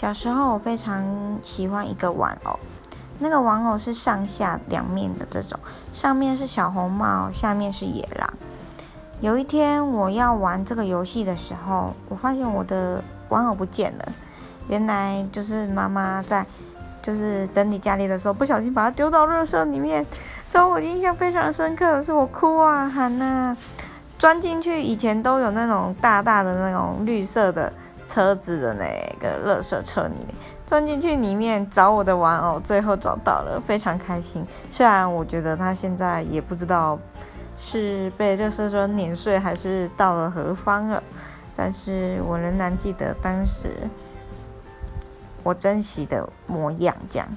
小时候我非常喜欢一个玩偶，那个玩偶是上下两面的这种，上面是小红帽，下面是野狼。有一天我要玩这个游戏的时候，我发现我的玩偶不见了。原来就是妈妈在就是整理家里的时候，不小心把它丢到热圾里面。之后我印象非常深刻的是，我哭啊喊呐，钻进去以前都有那种大大的那种绿色的车子的那个热圾车里面，钻进去里面找我的玩偶，最后找到了，非常开心。虽然我觉得他现在也不知道。是被热车车碾碎，还是到了何方了？但是我仍然记得当时我珍惜的模样，这样。